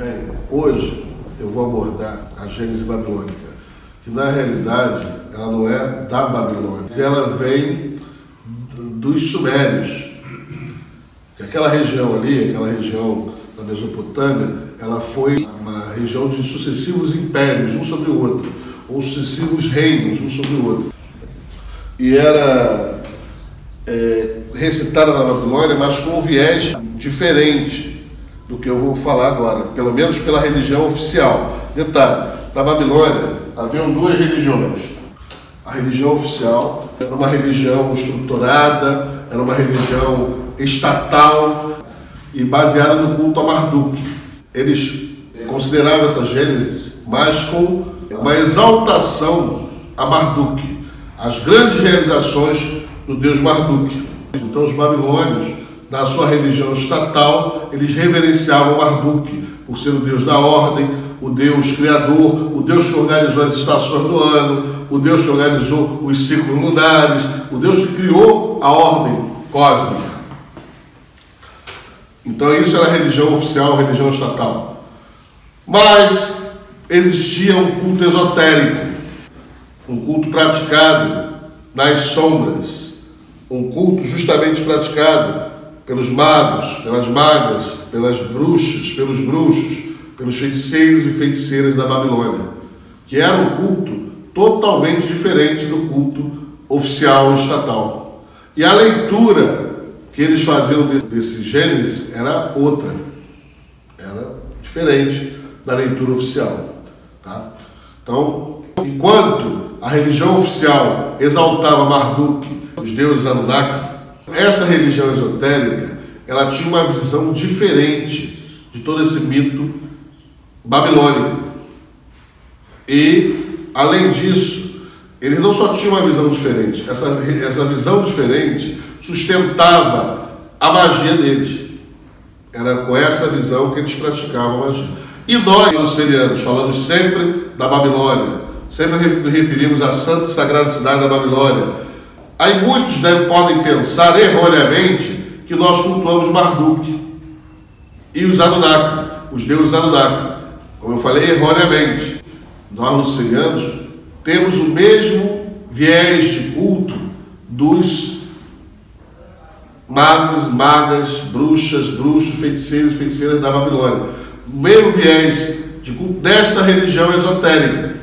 Bem, hoje eu vou abordar a Gênese babilônica, que na realidade ela não é da Babilônia, ela vem dos Sumérios. Que aquela região ali, aquela região da Mesopotâmia, ela foi uma região de sucessivos impérios, um sobre o outro, ou sucessivos reinos, um sobre o outro. E era é, recitada na Babilônia, mas com um viés diferente do que eu vou falar agora, pelo menos pela religião oficial. Detalhe: na Babilônia haviam duas religiões. A religião oficial era uma religião estruturada, era uma religião estatal e baseada no culto a Marduk. Eles consideravam essa Gênesis mais com uma exaltação a Marduk, as grandes realizações do deus Marduk. Então os babilônios na sua religião estatal, eles reverenciavam Marduk por ser o Deus da ordem, o Deus criador, o Deus que organizou as estações do ano, o Deus que organizou os ciclos lunares, o Deus que criou a ordem cósmica. Então isso era a religião oficial, a religião estatal. Mas existia um culto esotérico, um culto praticado nas sombras, um culto justamente praticado pelos magos, pelas magas, pelas bruxas, pelos bruxos, pelos feiticeiros e feiticeiras da Babilônia, que era um culto totalmente diferente do culto oficial estatal. E a leitura que eles faziam desse Gênesis era outra, era diferente da leitura oficial. Tá? Então, enquanto a religião oficial exaltava Marduk, os deuses Anunnaki, essa religião esotérica, ela tinha uma visão diferente de todo esse mito babilônico. E, além disso, eles não só tinham uma visão diferente, essa, essa visão diferente sustentava a magia deles. Era com essa visão que eles praticavam a magia. E nós, os ferianos, falamos sempre da Babilônia, sempre referimos à santa e sagrada cidade da Babilônia Aí muitos devem, podem pensar erroneamente que nós cultuamos Marduk e os Anunnaki, os deuses Anunnaki. Como eu falei, erroneamente. Nós, luciferianos, temos o mesmo viés de culto dos magos, magas, bruxas, bruxos, feiticeiros, feiticeiras da Babilônia. O mesmo viés de culto desta religião esotérica.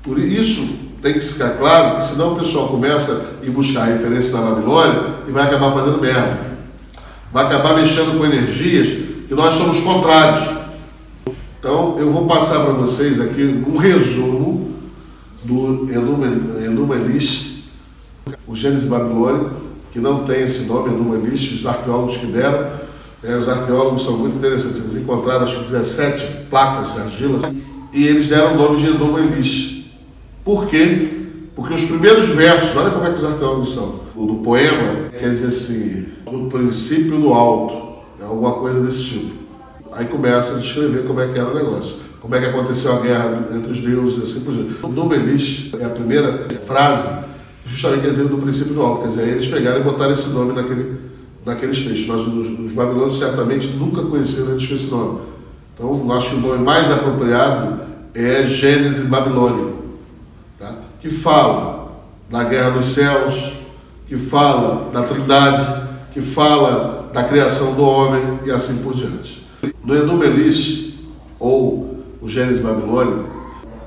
Por isso, tem que ficar claro, senão o pessoal começa a buscar referência na Babilônia e vai acabar fazendo merda. Vai acabar mexendo com energias que nós somos contrários. Então, eu vou passar para vocês aqui um resumo do Enuma Elish, o Gênesis Babilônico, que não tem esse nome, Enuma Elish, os arqueólogos que deram. É, os arqueólogos são muito interessantes, eles encontraram acho que 17 placas de argila e eles deram o nome de Enuma Elish. Por quê? Porque os primeiros versos, olha como é que os arqueólogos são, o do poema quer dizer assim, do princípio do alto, é alguma coisa desse tipo. Aí começa a descrever como é que era o negócio, como é que aconteceu a guerra entre os deuses e assim por diante. O Nubelish é a primeira frase, justamente quer dizer do princípio do alto, quer dizer, eles pegaram e botaram esse nome naquele, naqueles textos, mas os, os babilônios certamente nunca conheceram antes esse nome. Então, acho que o nome mais apropriado é Gênesis Babilônico que fala da guerra dos céus, que fala da trindade, que fala da criação do homem e assim por diante. No Enumelis, ou o Gênesis Babilônico,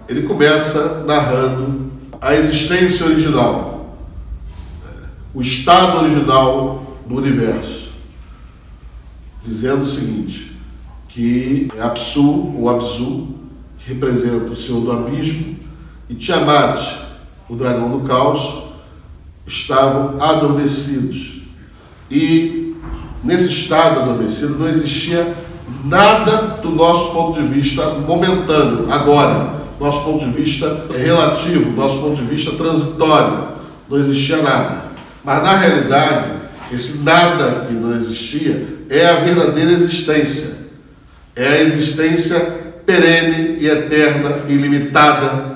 ele começa narrando a existência original, o estado original do universo, dizendo o seguinte, que Apsu, ou Abzu, que representa o Senhor do abismo, e Tiamat, o dragão do caos, estavam adormecidos. E nesse estado adormecido não existia nada do nosso ponto de vista momentâneo, agora. Nosso ponto de vista é relativo, nosso ponto de vista transitório. Não existia nada. Mas na realidade, esse nada que não existia é a verdadeira existência. É a existência perene e eterna, ilimitada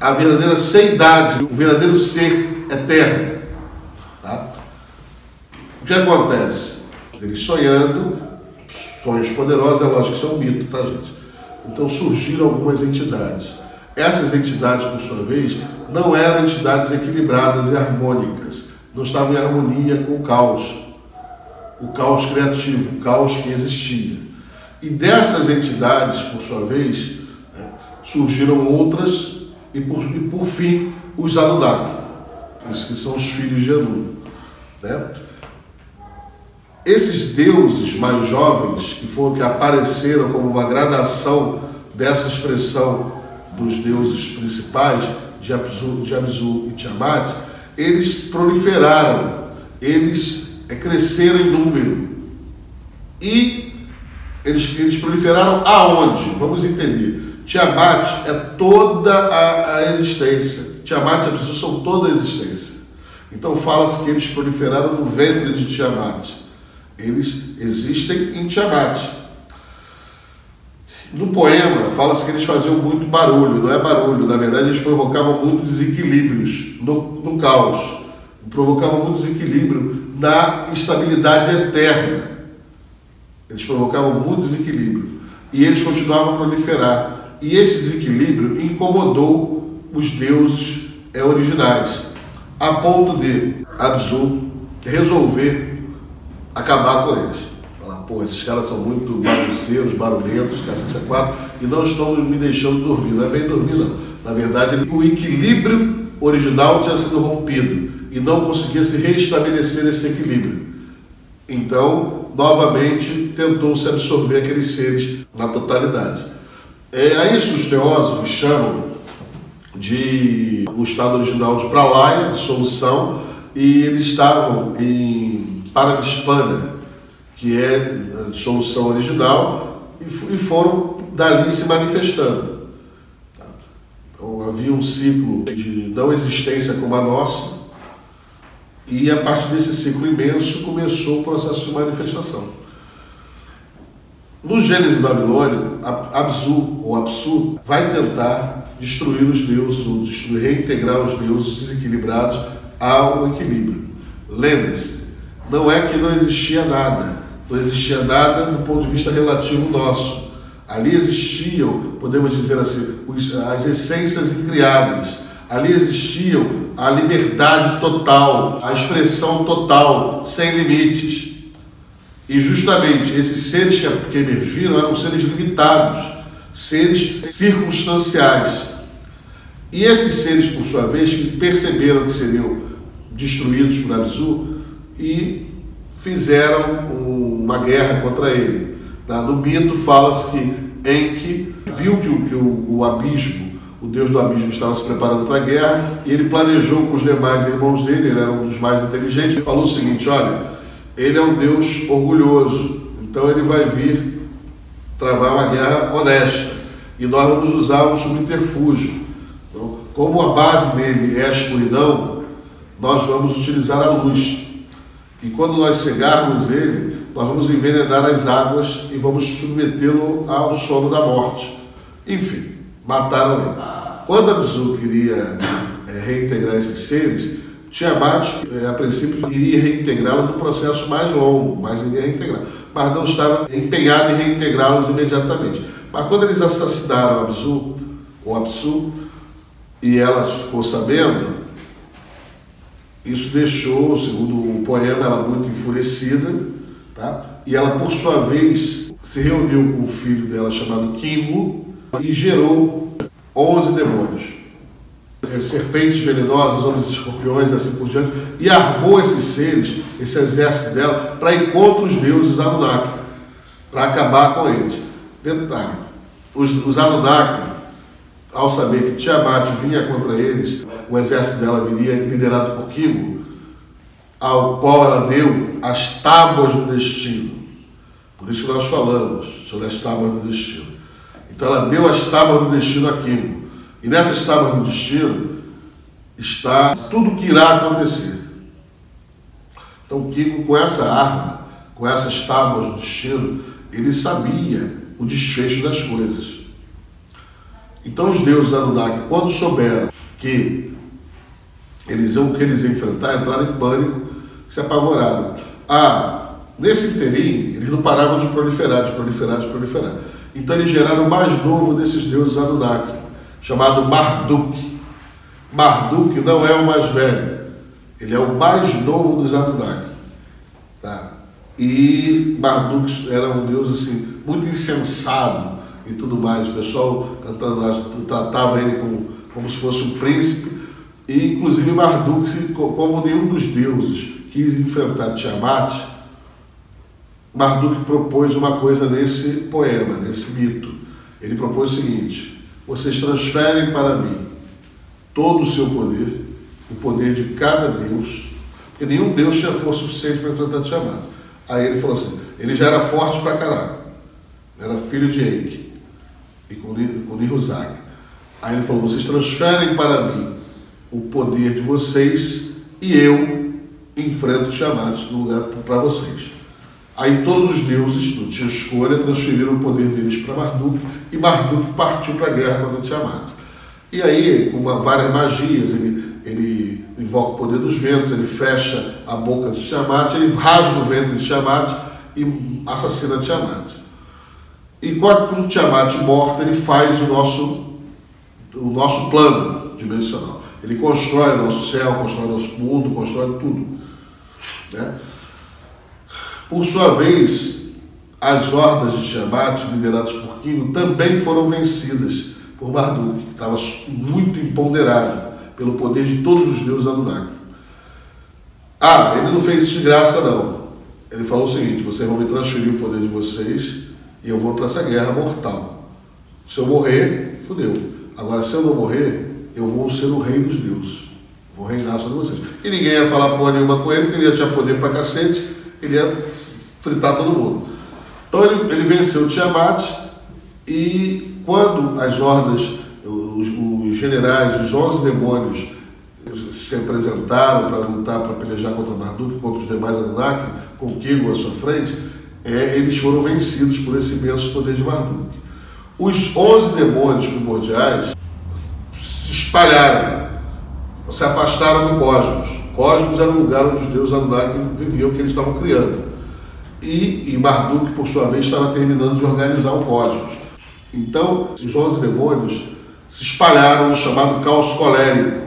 a verdadeira seidade, o verdadeiro ser eterno. Tá? O que acontece? Ele sonhando, sonhos poderosos, é lógico que isso é um mito, tá, gente? Então surgiram algumas entidades. Essas entidades, por sua vez, não eram entidades equilibradas e harmônicas, não estavam em harmonia com o caos, o caos criativo, o caos que existia. E dessas entidades, por sua vez, né, surgiram outras e por, e por fim os Anunnaki, que são os filhos de Anu. Né? Esses deuses mais jovens, que foram que apareceram como uma gradação dessa expressão dos deuses principais, de Abzu, e Tiamat, eles proliferaram, eles é, cresceram em número. E eles, eles proliferaram aonde? Vamos entender. Tiamat é toda a, a existência. Tiamat e Abzu são toda a existência. Então fala-se que eles proliferaram no ventre de Tiamat. Eles existem em Tiamat. No poema, fala-se que eles faziam muito barulho, não é barulho, na verdade eles provocavam muitos desequilíbrios no, no caos, provocavam muito desequilíbrio na estabilidade eterna. Eles provocavam muito desequilíbrio e eles continuavam a proliferar. E esse desequilíbrio incomodou os deuses é, originais, a ponto de Abzu resolver acabar com eles. Falar, pô, esses caras são muito bagunceiros, barulhentos, cacete quatro, e não estão me deixando dormir. Não é bem dormir, não. Na verdade, o equilíbrio original tinha sido rompido e não conseguia se restabelecer esse equilíbrio. Então, novamente, tentou se absorver aqueles seres na totalidade. É, a isso os teósofos chamam de o estado original de pralaya, de solução, e eles estavam em Paradispana, que é a solução original, e foram dali se manifestando. Então havia um ciclo de não existência como a nossa, e a partir desse ciclo imenso começou o processo de manifestação. No Gênesis babilônico, Abzu ou Apsu vai tentar destruir os deuses, ou destruir, reintegrar os deuses desequilibrados ao equilíbrio. Lembre-se, não é que não existia nada, não existia nada do ponto de vista relativo nosso. Ali existiam, podemos dizer assim, as essências incriadas. Ali existiam a liberdade total, a expressão total, sem limites. E justamente esses seres que emergiram eram seres limitados, seres circunstanciais. E esses seres, por sua vez, que perceberam que seriam destruídos por Abzu, e fizeram uma guerra contra ele. No mito fala-se que Enki viu que, o, que o, o abismo, o deus do abismo, estava se preparando para a guerra e ele planejou com os demais irmãos dele, ele era um dos mais inteligentes, ele falou o seguinte: olha, ele é um deus orgulhoso, então ele vai vir travar uma guerra honesta e nós vamos usar um subterfúgio. Então, como a base dele é a escuridão, nós vamos utilizar a luz. E quando nós cegarmos ele, nós vamos envenenar as águas e vamos submetê-lo ao sono da morte. Enfim, mataram ele. Quando Abzu queria é, reintegrar esses seres, Tiamat, é, a princípio, iria reintegrá-los num processo mais longo, mas iria reintegrar. Mas não estava empenhado em reintegrá-los imediatamente. Mas quando eles assassinaram Abzu, ou Absu, e ela ficou sabendo, isso deixou, segundo o poema, ela muito enfurecida, tá? e ela, por sua vez, se reuniu com o filho dela chamado Kimbo e gerou 11 demônios. Serpentes venenosas, homens escorpiões, assim por diante, e armou esses seres, esse exército dela, para encontrar os deuses Anunnaki, para acabar com eles. Detalhe: os, os Anunnaki ao saber que Tiamat vinha contra eles, o exército dela viria liderado por Kingo, ao qual ela deu as tábuas do destino. Por isso que nós falamos sobre as tábuas do destino. Então ela deu as tábuas do destino a Kingo. E nessas tábuas do destino está tudo o que irá acontecer. Então Kingo, com essa arma, com essas tábuas do destino, ele sabia o desfecho das coisas. Então os deuses Anunnaki, quando souberam que eles iam, que eles iam enfrentar, entraram em pânico, se apavoraram. A Nesse interim, eles não paravam de proliferar, de proliferar, de proliferar. Então eles geraram o mais novo desses deuses Anunnaki, chamado Marduk. Marduk não é o mais velho, ele é o mais novo dos Anunnaki. Tá? E Marduk era um deus assim, muito insensado e tudo mais. O pessoal cantando, tratava ele como, como se fosse um príncipe. E inclusive Marduk, como nenhum dos deuses quis enfrentar Tiamat, Marduk propôs uma coisa nesse poema, nesse mito. Ele propôs o seguinte: vocês transferem para mim todo o seu poder, o poder de cada deus, porque nenhum deus tinha força suficiente para enfrentar Tiamat. Aí ele falou assim: ele já era forte para caralho, era filho de Enki e com, Niruzag. Aí ele falou: vocês transferem para mim o poder de vocês e eu enfrento Tiamat no lugar para vocês. Aí todos os deuses, não tinha escolha, transferiram o poder deles para Marduk e Marduk partiu para a guerra contra Tiamat. E aí, com uma, várias magias, ele, ele invoca o poder dos ventos, ele fecha a boca de Tiamat, ele rasga o ventre de Tiamat e assassina Tiamat. E quando Tiamat morta, ele faz o nosso, o nosso plano dimensional. Ele constrói o nosso céu, constrói o nosso mundo, constrói tudo. Né? Por sua vez, as hordas de Tiamat, lideradas por Kingo, também foram vencidas por Marduk, que estava muito empoderado pelo poder de todos os deuses Anunnaki. Ah, ele não fez isso de graça, não. Ele falou o seguinte: vocês vão me transferir o poder de vocês e eu vou para essa guerra mortal. Se eu morrer, fudeu. Agora, se eu não morrer, eu vou ser o rei dos deuses. Vou reinar sobre vocês. E ninguém ia falar porra nenhuma com ele, porque ele ia tinha poder pra cacete ele ia fritar todo mundo. Então ele, ele venceu Tiamat e quando as hordas, os, os generais, os onze demônios se apresentaram para lutar, para pelejar contra Marduk, contra os demais Anunnaki, com Kigo à sua frente, é, eles foram vencidos por esse imenso poder de Marduk. Os onze demônios primordiais se espalharam, se afastaram do cosmos. Cosmos era o lugar onde os deuses Anunnaki viviam, que eles estavam criando. E, e Marduk, por sua vez, estava terminando de organizar o cosmos. Então, os onze demônios se espalharam no chamado caos colérico,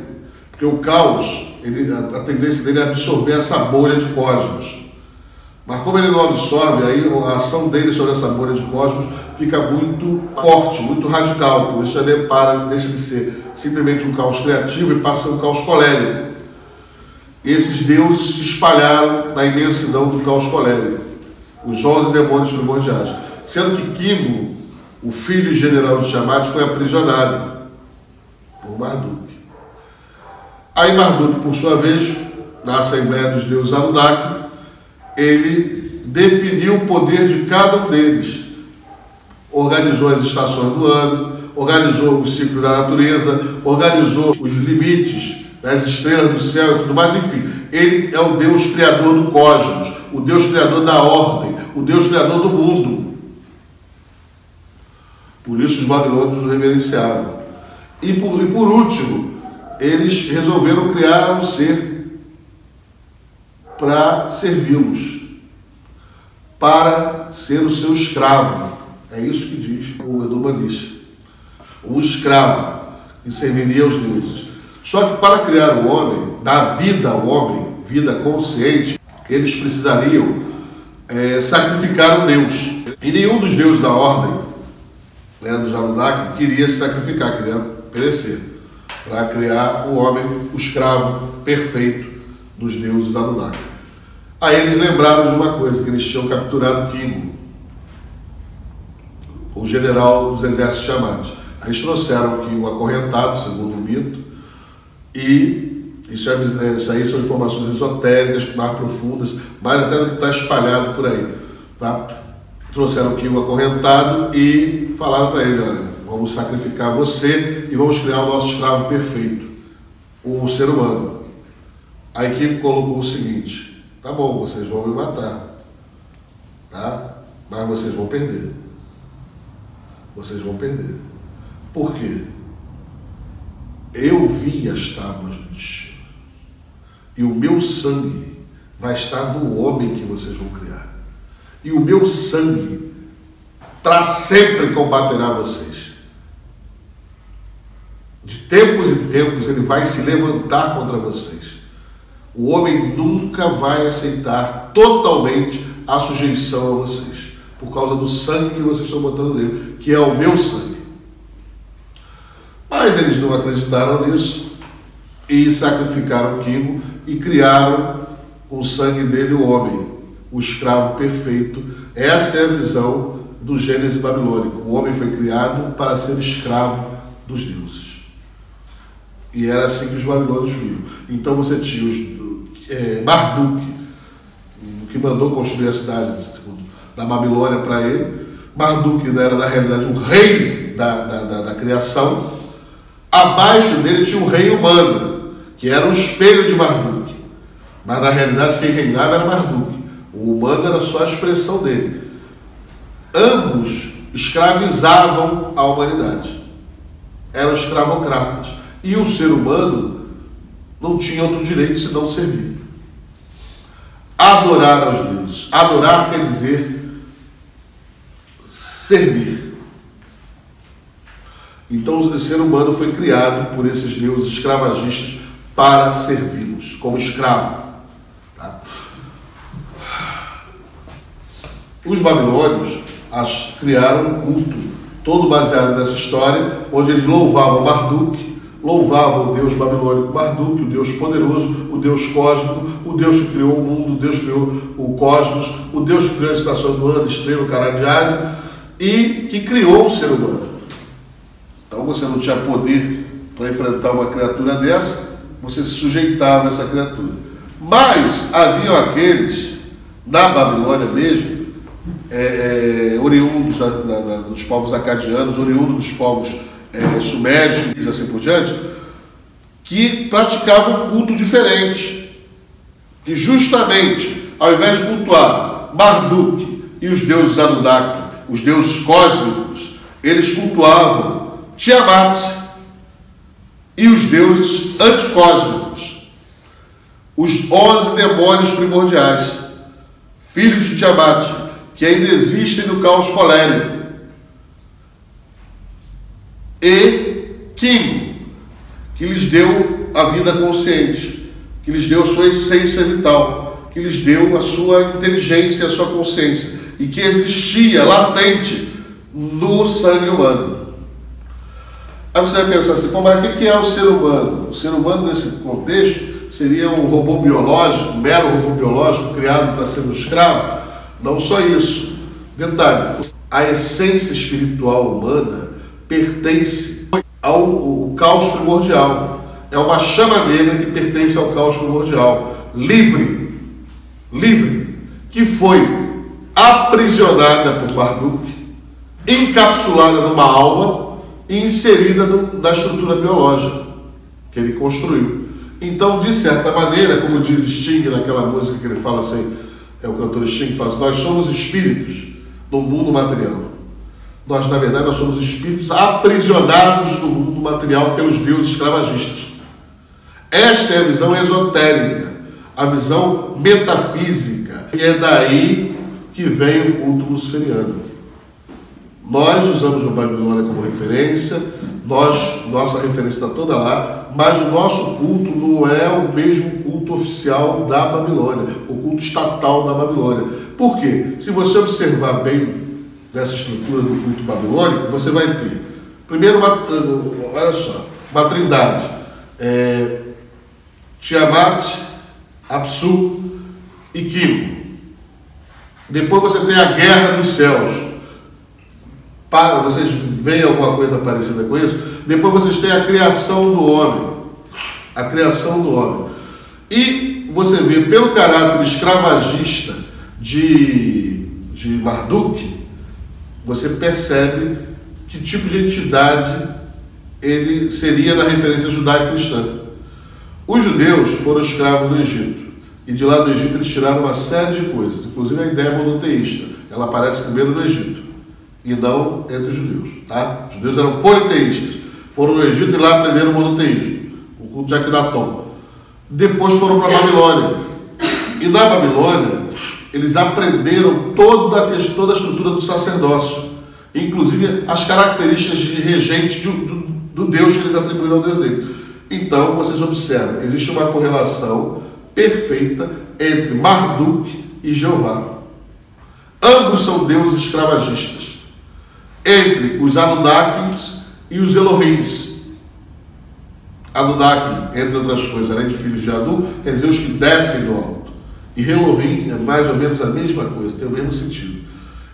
porque o caos, ele, a, a tendência dele é absorver essa bolha de cosmos. Mas como ele não absorve, aí a ação dele sobre essa bolha de cosmos fica muito forte, muito radical. Por isso ele para, deixa de ser simplesmente um caos criativo e passa a ser um caos colérico esses deuses se espalharam na imensidão do caos colérico, os onze demônios primordiais. Sendo que Kivo, o filho general de Tiamat, foi aprisionado por Marduk. Aí Marduk, por sua vez, na Assembleia dos Deuses Anunnaki, ele definiu o poder de cada um deles. Organizou as estações do ano, organizou o ciclo da natureza, organizou os limites das estrelas do céu e tudo mais, enfim. Ele é o Deus criador do cosmos, o Deus criador da ordem, o Deus criador do mundo. Por isso os babilônios o reverenciavam. E por, e por último, eles resolveram criar um ser para servi-los, para ser o seu escravo. É isso que diz o Edu Maniche. Um escravo que serviria aos deuses. Só que para criar o homem, dar vida ao homem, vida consciente, eles precisariam é, sacrificar um Deus. E nenhum dos deuses da ordem, né, dos Anunnaki, queria se sacrificar, queria perecer, para criar o homem, o escravo perfeito dos deuses Anunnaki. Aí eles lembraram de uma coisa, que eles tinham capturado Kingo, o general dos exércitos chamados. Aí eles trouxeram Kingo acorrentado, segundo o mito, e isso, é, é, isso aí são informações esotéricas, mais profundas, mais até do que está espalhado por aí. Tá? Trouxeram aqui o acorrentado e falaram para ele, olha, vamos sacrificar você e vamos criar o nosso escravo perfeito, o ser humano. A equipe colocou o seguinte, tá bom, vocês vão me matar, tá? mas vocês vão perder. Vocês vão perder. Por quê? Eu vi as tábuas do destino. E o meu sangue vai estar no homem que vocês vão criar. e o meu sangue para sempre combaterá vocês. De tempos em tempos ele vai se levantar contra vocês. O homem nunca vai aceitar totalmente a sujeição a vocês, por causa do sangue que vocês estão botando nele, que é o meu sangue. Mas eles não acreditaram nisso e sacrificaram Quimo e criaram o sangue dele o homem, o escravo perfeito. Essa é a visão do Gênesis babilônico. O homem foi criado para ser escravo dos deuses. E era assim que os babilônios viam. Então você tinha os, é, Marduk, que mandou construir a cidade da Babilônia para ele. Marduk era, na realidade, o rei da, da, da, da criação. Abaixo dele tinha um rei humano, que era o espelho de Marduk. Mas na realidade quem reinava era Marduk. O humano era só a expressão dele. Ambos escravizavam a humanidade. Eram escravocratas. E o ser humano não tinha outro direito senão servir. Adorar aos deuses. Adorar quer dizer servir. Então o ser humano foi criado por esses deuses escravagistas para servi-los como escravo. Tá? Os babilônios as, criaram um culto todo baseado nessa história, onde eles louvavam Marduk, louvavam o Deus babilônico Marduk, o Deus poderoso, o Deus cósmico, o Deus que criou o mundo, o Deus que criou o cosmos, o Deus que criou as estações do ano, estrela, o de asa, e que criou o ser humano. Então você não tinha poder para enfrentar uma criatura dessa, você se sujeitava a essa criatura. Mas haviam aqueles, na Babilônia mesmo, é, é, oriundos da, da, da, dos povos acadianos, oriundos dos povos é, sumérios e assim por diante, que praticavam um culto diferente. Que justamente, ao invés de cultuar Marduk e os deuses Anunnaki, os deuses cósmicos, eles cultuavam Tiamat e os deuses anticósmicos, os onze demônios primordiais, filhos de Tiamat, que ainda existem no caos colérico e Kim, que lhes deu a vida consciente, que lhes deu a sua essência vital, que lhes deu a sua inteligência, a sua consciência, e que existia latente no sangue humano. Aí você vai pensar assim, mas o que é o ser humano? O ser humano, nesse contexto, seria um robô biológico, um mero robô biológico criado para ser um escravo? Não só isso. Detalhe: a essência espiritual humana pertence ao, ao caos primordial. É uma chama negra que pertence ao caos primordial. Livre, livre, que foi aprisionada por Marduk, encapsulada numa alma e inserida no, na estrutura biológica que ele construiu. Então, de certa maneira, como diz Sting naquela música que ele fala assim, é o cantor Sting que faz, nós somos espíritos no mundo material. Nós, na verdade, nós somos espíritos aprisionados no mundo material pelos deuses escravagistas. Esta é a visão esotérica, a visão metafísica. E é daí que vem o culto luciferiano. Nós usamos o Babilônia como referência, nós, nossa referência está toda lá, mas o nosso culto não é o mesmo culto oficial da Babilônia, o culto estatal da Babilônia. Por quê? Se você observar bem dessa estrutura do culto babilônico, você vai ter, primeiro, uma, olha só, uma trindade. É, Tiamat, Apsu e Kimo. Depois você tem a guerra dos céus. Para, vocês veem alguma coisa parecida com isso? Depois vocês têm a criação do homem. A criação do homem. E você vê, pelo caráter escravagista de, de Marduk, você percebe que tipo de entidade ele seria na referência judaico-cristã. Os judeus foram escravos no Egito. E de lá do Egito eles tiraram uma série de coisas, inclusive a ideia monoteísta. Ela aparece primeiro no Egito e não entre os judeus. Tá? Os judeus eram politeístas. Foram no Egito e lá aprenderam o monoteísmo, o culto de Akhenaton. Depois foram para a Babilônia. E na Babilônia, eles aprenderam toda a, toda a estrutura do sacerdócio, inclusive as características de regente do, do Deus que eles atribuíram ao Deus dele. Então, vocês observam, existe uma correlação perfeita entre Marduk e Jeová. Ambos são deuses escravagistas. Entre os Anunnakis e os Elohims. Anunnaki, entre outras coisas, além de filhos de Anu, quer dizer os que descem do alto. E Elohim é mais ou menos a mesma coisa, tem o mesmo sentido.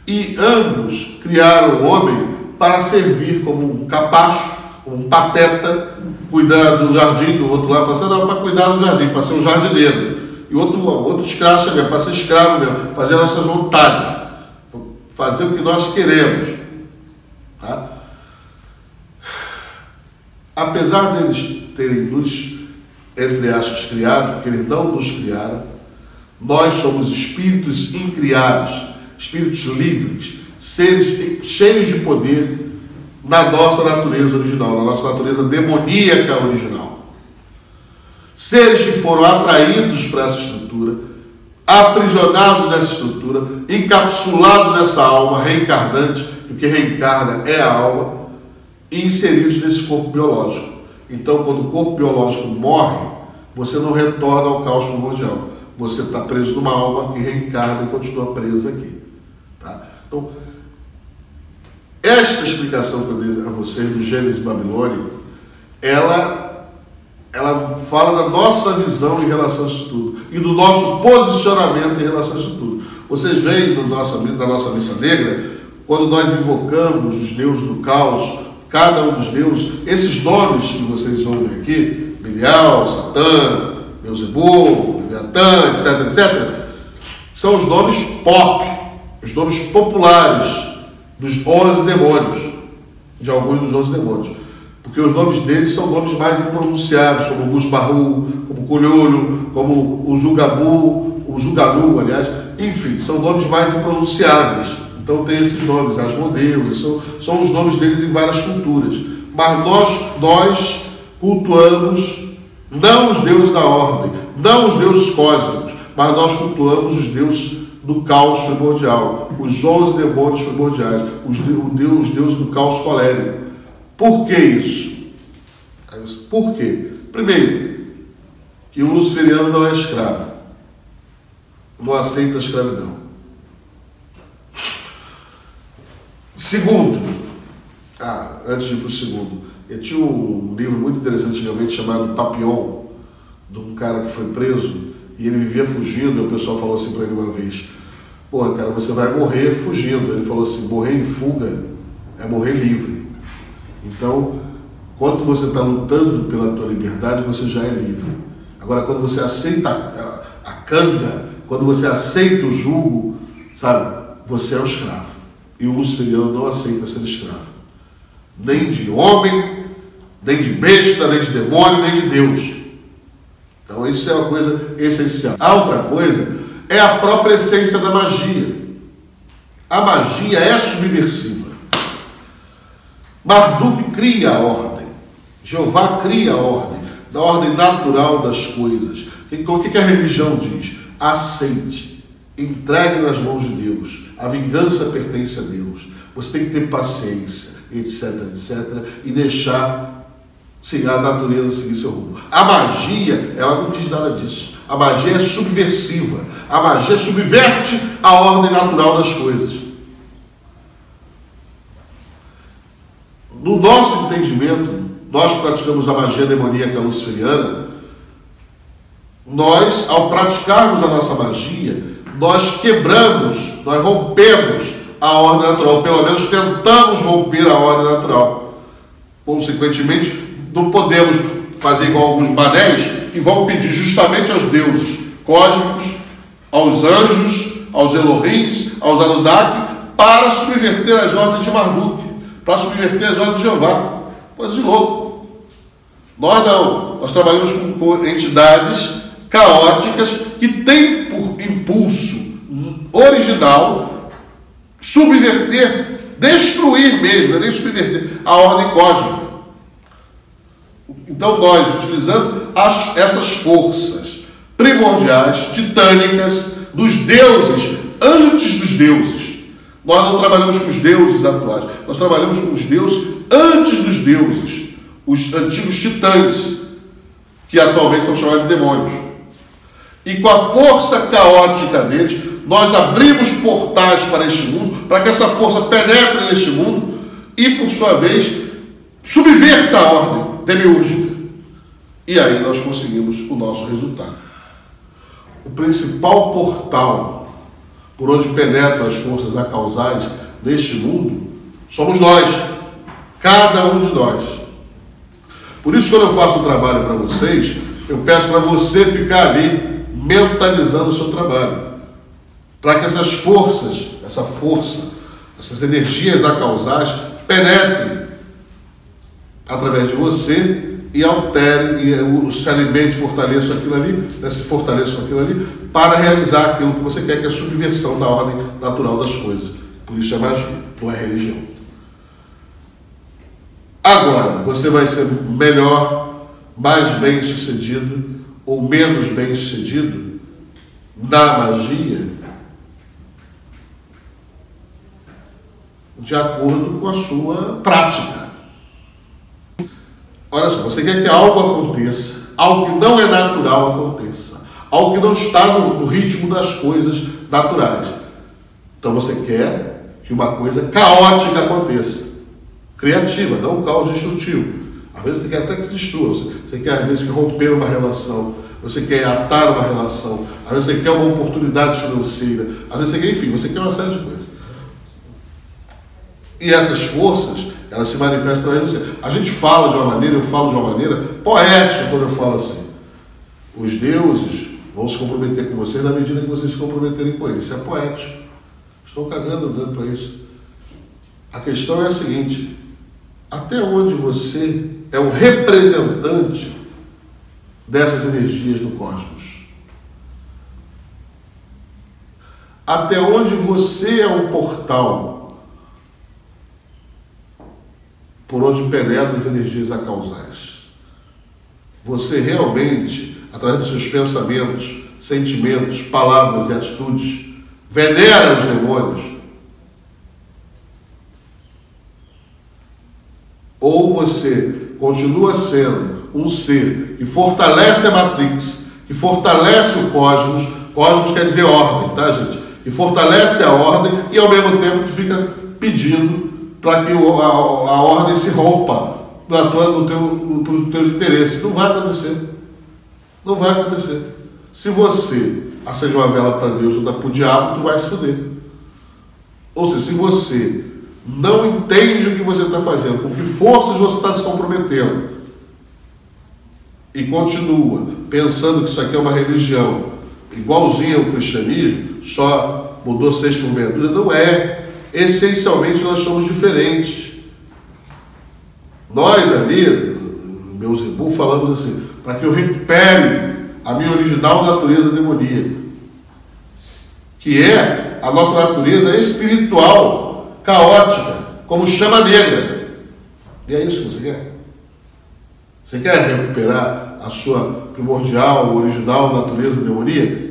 E ambos criaram o homem para servir como um capacho, como um pateta, cuidar do jardim, do outro lado, assim, não, para cuidar do jardim, para ser um jardineiro. E outro, outro escravo mesmo, para ser escravo mesmo, fazer a nossa vontade, fazer o que nós queremos. Tá? Apesar deles terem nos, entre aspas, criado, porque eles não nos criaram, nós somos espíritos incriados, espíritos livres, seres cheios de poder na nossa natureza original, na nossa natureza demoníaca original. Seres que foram atraídos para essa estrutura, aprisionados nessa estrutura, encapsulados nessa alma reencarnante, que reencarna é a alma, e inseridos nesse corpo biológico. Então, quando o corpo biológico morre, você não retorna ao caos primordial. Você está preso numa alma que reencarna e continua presa aqui. Tá? Então, esta explicação que eu dei a vocês do Gênesis babilônico, ela, ela fala da nossa visão em relação a isso tudo e do nosso posicionamento em relação a isso tudo. Vocês veem no nossa, na nossa missa negra, quando nós invocamos os deuses do caos, cada um dos deuses, esses nomes que vocês ouvem aqui, Belial, Satã, Beuzebu, Leviatã, etc, etc, são os nomes pop, os nomes populares dos onze demônios, de alguns dos onze demônios. Porque os nomes deles são nomes mais impronunciáveis, como Gusbahu, como Colholo, como Zugabu, Zugalu, aliás, enfim, são nomes mais impronunciáveis. Então tem esses nomes, Asmodeus, são, são os nomes deles em várias culturas. Mas nós, nós cultuamos não os deuses da ordem, não os deuses cósmicos, mas nós cultuamos os deuses do caos primordial, os onze demônios primordiais, os, deus, os deuses do caos colérico. Por que isso? Por quê? Primeiro, que o luciferiano não é escravo, não aceita a escravidão. Segundo, ah, antes de ir para o segundo, eu tinha um livro muito interessante antigamente chamado Papillon, de um cara que foi preso e ele vivia fugindo, e o pessoal falou assim para ele uma vez: Porra, cara, você vai morrer fugindo. Ele falou assim: morrer em fuga é morrer livre. Então, quando você está lutando pela tua liberdade, você já é livre. Agora, quando você aceita a, canga, quando você aceita o jugo, sabe, você é o escravo. E o luciferiano não aceita ser escravo. Nem de homem, nem de besta, nem de demônio, nem de Deus. Então isso é uma coisa essencial. A outra coisa é a própria essência da magia. A magia é subversiva. Marduk cria a ordem. Jeová cria a ordem, da ordem natural das coisas. O que a religião diz? Aceite, entregue nas mãos de Deus. A vingança pertence a Deus. Você tem que ter paciência, etc, etc, e deixar Sim, a natureza seguir seu rumo. A magia, ela não diz nada disso. A magia é subversiva. A magia subverte a ordem natural das coisas. No nosso entendimento, nós praticamos a magia demoníaca luciferiana. Nós, ao praticarmos a nossa magia, nós quebramos, nós rompemos a ordem natural, pelo menos tentamos romper a ordem natural. Consequentemente, não podemos fazer igual alguns banés que vão pedir justamente aos deuses cósmicos, aos anjos, aos Elohims, aos Anunnaki, para subverter as ordens de Marduk, para subverter as ordens de Jeová. Coisa de louco. Nós não. Nós trabalhamos com entidades caóticas que têm por impulso original subverter, destruir mesmo, é nem subverter, a ordem cósmica. Então, nós, utilizando as, essas forças primordiais, titânicas, dos deuses antes dos deuses. Nós não trabalhamos com os deuses atuais, nós trabalhamos com os deuses antes dos deuses, os antigos titãs, que atualmente são chamados de demônios. E com a força caótica deles, nós abrimos portais para este mundo, para que essa força penetre neste mundo e, por sua vez, subverta a ordem demiúrgica. E aí nós conseguimos o nosso resultado. O principal portal por onde penetram as forças acausais neste mundo somos nós, cada um de nós. Por isso, quando eu faço o trabalho para vocês, eu peço para você ficar ali mentalizando o seu trabalho para que essas forças, essa força, essas energias acausais penetrem através de você e alterem, e se alimente, fortaleça aquilo ali, né, se fortaleça aquilo ali, para realizar aquilo que você quer, que é a subversão da ordem natural das coisas. Por isso é magia, não é religião. Agora, você vai ser melhor, mais bem sucedido ou menos bem sucedido na magia de acordo com a sua prática. Olha só, você quer que algo aconteça, algo que não é natural aconteça, algo que não está no, no ritmo das coisas naturais. Então você quer que uma coisa caótica aconteça, criativa, não um caos destrutivo. Às vezes você quer até que se destrua, você quer às vezes romper uma relação, você quer atar uma relação, às vezes você quer uma oportunidade financeira, às vezes você quer, enfim, você quer uma série de coisas. E essas forças, elas se manifestam aí você. A gente fala de uma maneira, eu falo de uma maneira poética quando eu falo assim. Os deuses vão se comprometer com vocês na medida que vocês se comprometerem com eles. Isso é poético. Estou cagando dando para isso. A questão é a seguinte: até onde você é um representante dessas energias do cosmos? Até onde você é um portal por onde penetram as energias acausais. Você realmente, através dos seus pensamentos, sentimentos, palavras e atitudes, venera os demônios? Ou você continua sendo um ser que fortalece a Matrix, que fortalece o cosmos, cosmos quer dizer ordem, tá, gente? E fortalece a ordem e ao mesmo tempo tu fica pedindo para que a, a, ordem se rompa na tua, no teu, nos teus interesses. Não vai acontecer. Não vai acontecer. Se você acende uma vela para Deus ou dá para o diabo, tu vai se fuder. Ou seja, se você não entende o que você está fazendo, com que forças você está se comprometendo, e continua pensando que isso aqui é uma religião igualzinha ao cristianismo, só mudou seis por meia dúzia, não é essencialmente nós somos diferentes. Nós ali, meus irmãos, falamos assim, para que eu recupere a minha original natureza demoníaca, que é a nossa natureza espiritual, caótica, como chama negra. E é isso que você quer? Você quer recuperar a sua primordial, original natureza demoníaca?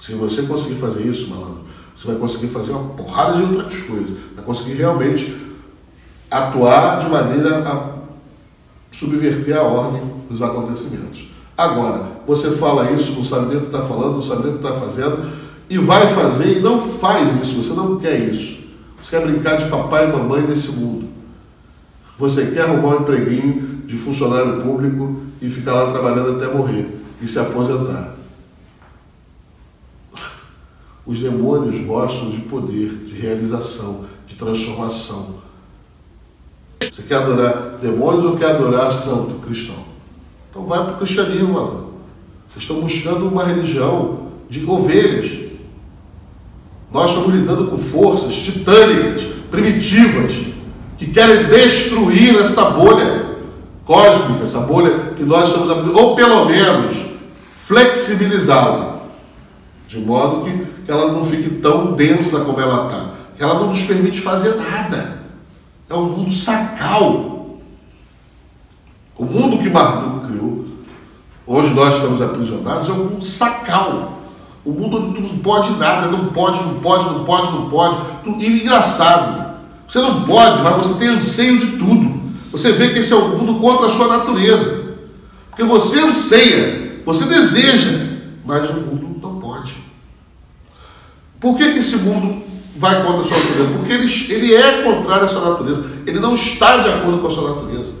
Se você conseguir fazer isso, malandro, você vai conseguir fazer uma porrada de outras coisas. Vai conseguir realmente atuar de maneira a subverter a ordem dos acontecimentos. Agora, você fala isso, não sabe nem o que está falando, não sabe nem o que está fazendo, e vai fazer e não faz isso, você não quer isso. Você quer brincar de papai e mamãe nesse mundo. Você quer arrumar um empreguinho de funcionário público e ficar lá trabalhando até morrer e se aposentar. Os demônios gostam de poder, de realização, de transformação. Você quer adorar demônios ou quer adorar santo cristão? Então vai para o cristianismo, mano. Vocês estão buscando uma religião de ovelhas. Nós estamos lidando com forças titânicas, primitivas, que querem destruir esta bolha cósmica, essa bolha que nós estamos ou pelo menos flexibilizá-la, de modo que que ela não fique tão densa como ela está. Ela não nos permite fazer nada. É um mundo sacal. O mundo que Marduk criou onde nós estamos aprisionados, é um mundo sacal. O um mundo onde tu não pode nada, não pode, não pode, não pode, não pode. E engraçado, você não pode, mas você tem anseio de tudo. Você vê que esse é o mundo contra a sua natureza. Porque você anseia, você deseja, mas o mundo. Por que, que esse mundo vai contra a sua natureza? Porque ele, ele é contrário à sua natureza. Ele não está de acordo com a sua natureza.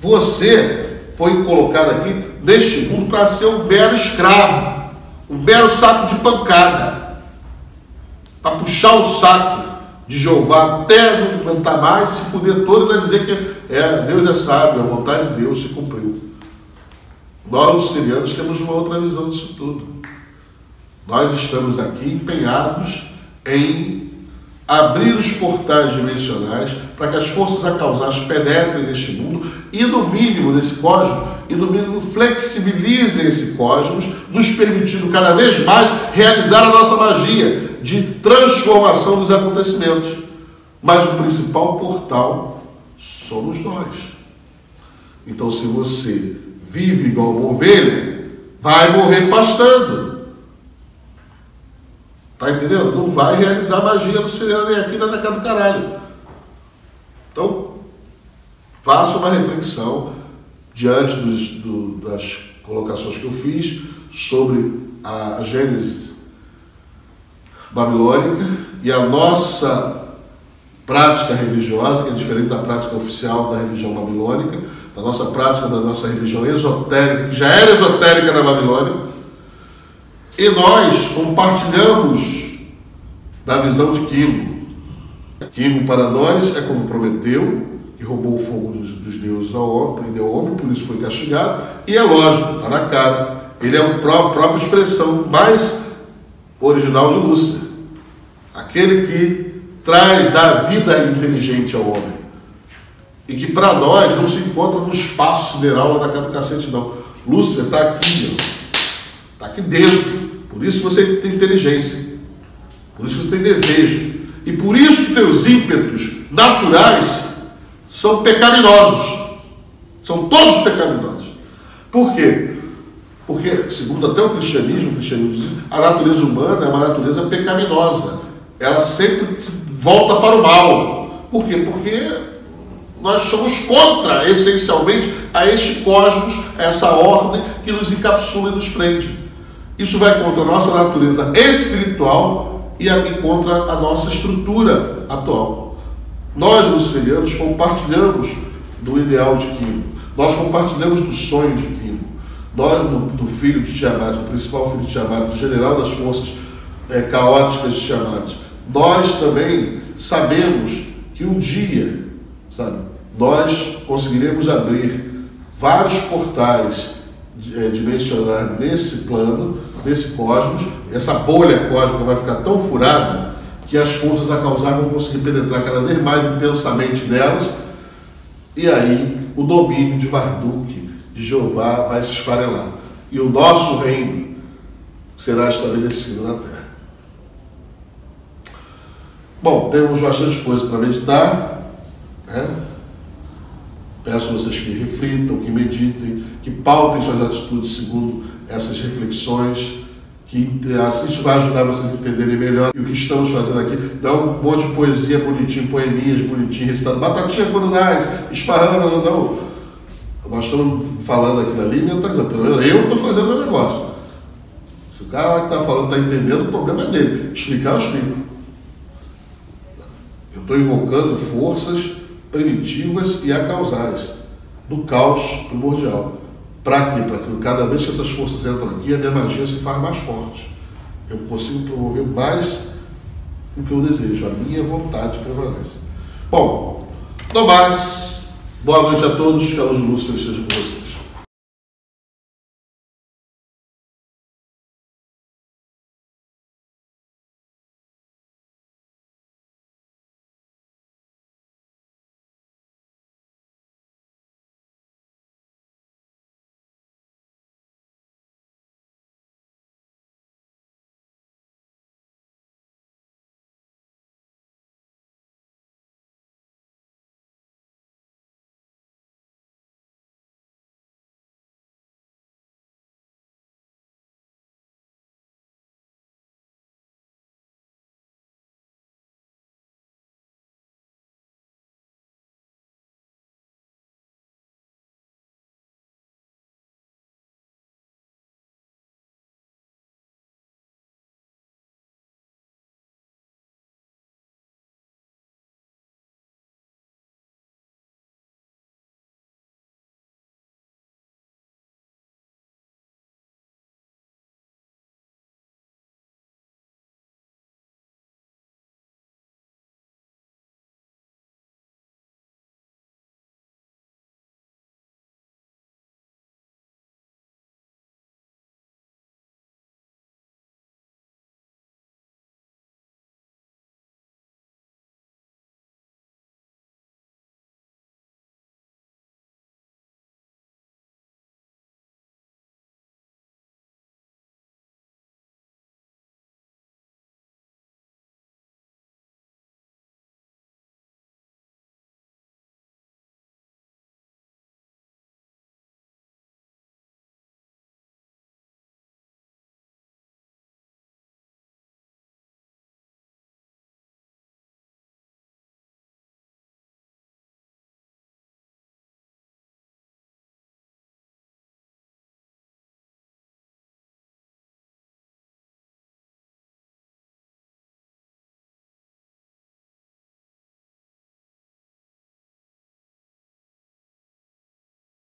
Você foi colocado aqui neste mundo para ser um mero escravo, um mero saco de pancada, para puxar o saco de Jeová até não aguentar mais, se fuder todo e vai dizer que é, Deus é sábio, a vontade de Deus se cumpriu. Nós, lucerianos, temos uma outra visão disso tudo. Nós estamos aqui empenhados em abrir os portais dimensionais para que as forças acausais penetrem neste mundo e, no mínimo, nesse cosmos, e, no mínimo, flexibilizem esse cosmos, nos permitindo cada vez mais realizar a nossa magia de transformação dos acontecimentos. Mas o principal portal somos nós. Então, se você vive igual uma ovelha, vai morrer pastando. Tá entendendo? Não vai realizar magia no feriados nem aqui nem na casa do caralho. Então, faça uma reflexão diante dos, do, das colocações que eu fiz sobre a Gênesis babilônica e a nossa prática religiosa, que é diferente da prática oficial da religião babilônica, da nossa prática, da nossa religião esotérica, que já era esotérica na Babilônia, e nós compartilhamos da visão de Quimo. Quimo para nós é como Prometeu, que roubou o fogo dos, dos deuses ao homem, prendeu o homem, por isso foi castigado, e é lógico, está na cara. Ele é a própria expressão mais original de Lúcifer. Aquele que traz, dá vida inteligente ao homem. E que para nós não se encontra no espaço sideral lá da casa do cacete, não. Lúcifer está aqui, está aqui dentro. Por isso você tem inteligência. Por isso você tem desejo. E por isso teus ímpetos naturais são pecaminosos. São todos pecaminosos. Por quê? Porque, segundo até o cristianismo, o cristianismo diz, a natureza humana é uma natureza pecaminosa. Ela sempre volta para o mal. Por quê? Porque nós somos contra, essencialmente, a este cosmos, a essa ordem que nos encapsula e nos prende. Isso vai contra a nossa natureza espiritual e contra a nossa estrutura atual. Nós, luciferianos, compartilhamos do ideal de Quino. Nós compartilhamos do sonho de Quino. Nós, do, do filho de Tiamat, do principal filho de Tiamat, do general das forças é, caóticas de Tiamat. Nós também sabemos que um dia, sabe, nós conseguiremos abrir vários portais é, dimensionar nesse plano, nesse cosmos, essa bolha cósmica vai ficar tão furada que as forças a causar vão conseguir penetrar cada vez mais intensamente nelas, e aí o domínio de Marduk, de Jeová, vai se esfarelar. E o nosso reino será estabelecido na Terra. Bom, temos bastante coisa para meditar. Né? Peço a vocês que reflitam, que meditem, que pautem suas atitudes segundo essas reflexões, que isso vai ajudar vocês a entenderem melhor e o que estamos fazendo aqui. Dá um monte de poesia bonitinho, poeminhas bonitinho, recitando batatinha quando nasce, esparrando, não. Nós estamos falando aquilo ali, e eu estou fazendo o negócio. Se o cara que está falando está entendendo, o problema é dele. Explicar, eu explico. Eu estou invocando forças primitivas e acausais do caos primordial. Para quê? Para que cada vez que essas forças entram aqui, a minha magia se faz mais forte. Eu consigo promover mais o que eu desejo, a minha vontade prevalece. Bom, no mais, boa noite a todos, que a luz de luz seja com vocês.